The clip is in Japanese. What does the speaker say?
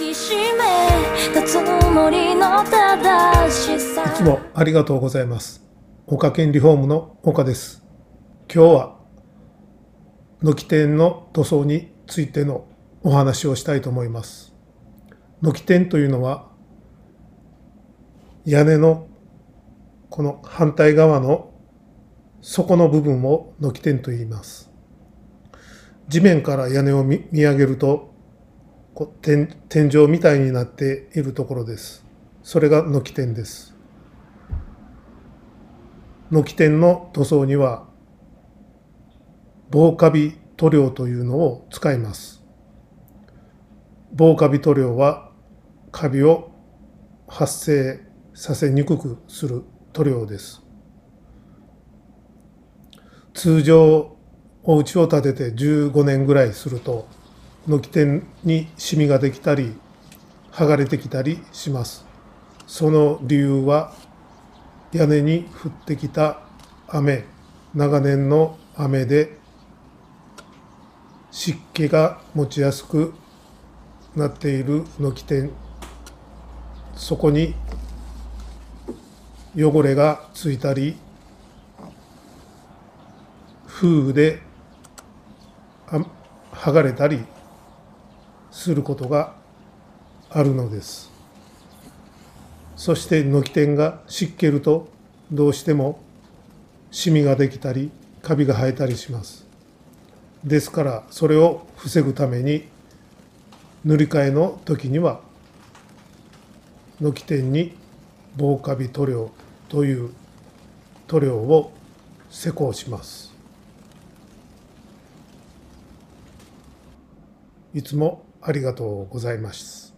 きしめたつもりの正しさいつもありがとうございます。岡県リフォームの岡です。今日は軒天の塗装についてのお話をしたいと思います。軒天というのは屋根のこの反対側の底の部分を軒天と言います。地面から屋根を見見上げるとこう天天井みたいになっているところです。それが軒天です。軒天の塗装には防カビ塗料というのを使います。防カビ塗料はカビを発生させにくくする塗料です。通常お家を建てて15年ぐらいすると軒天にシミができたり剥がれてきたりします。その理由は屋根に降ってきた雨長年の雨で湿気が持ちやすくなっている軒天そこに汚れがついたり風雨で剥がれたりすることがあるのです。そして軒天が湿気るとどうしてもシミができたりカビが生えたりします。ですからそれを防ぐために塗り替えの時には軒天に防カビ塗料という塗料を施工します。いつもありがとうございます。